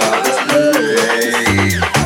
Hey.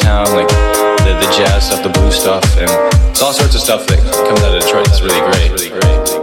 Around, like the, the jazz stuff, the blues stuff, and it's all sorts of stuff that comes out of Detroit. It's really great. Really great.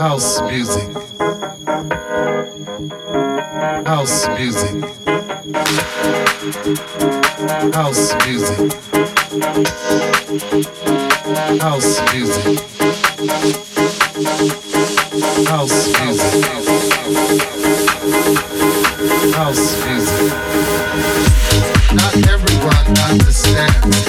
House music. House music. House music. House music. House music. House music. Not everyone understands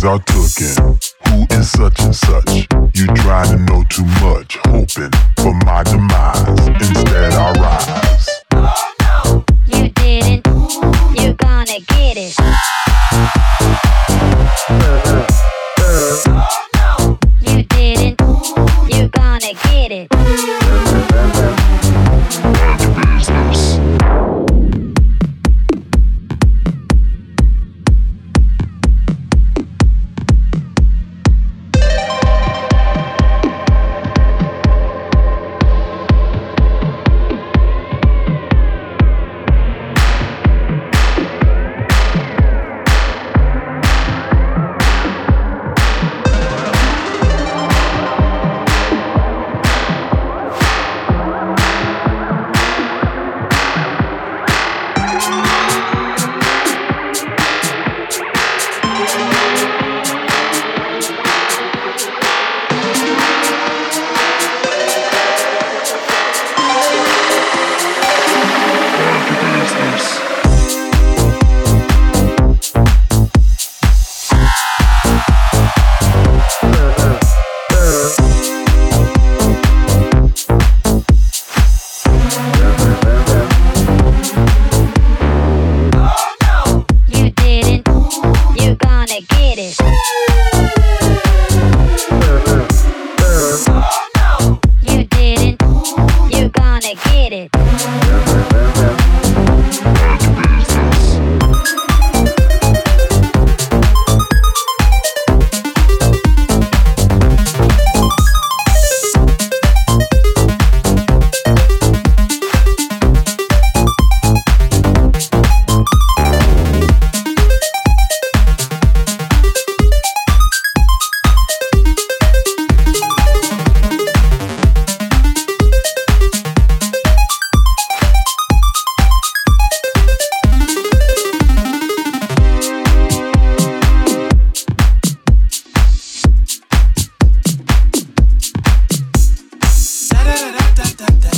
things are cooking. Who is such and such? You try to know too much, hoping for my demise. Instead, I rise.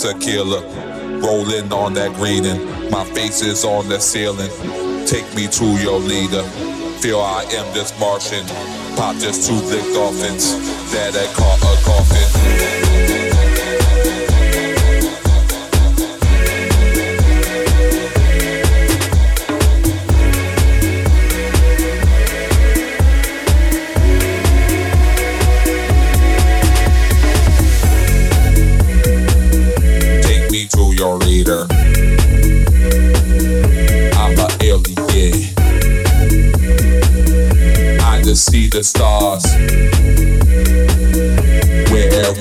tequila, rolling on that green and my face is on the ceiling. Take me to your leader. Feel I am just Martian. Pop just two lick dolphins. That I caught a coffin.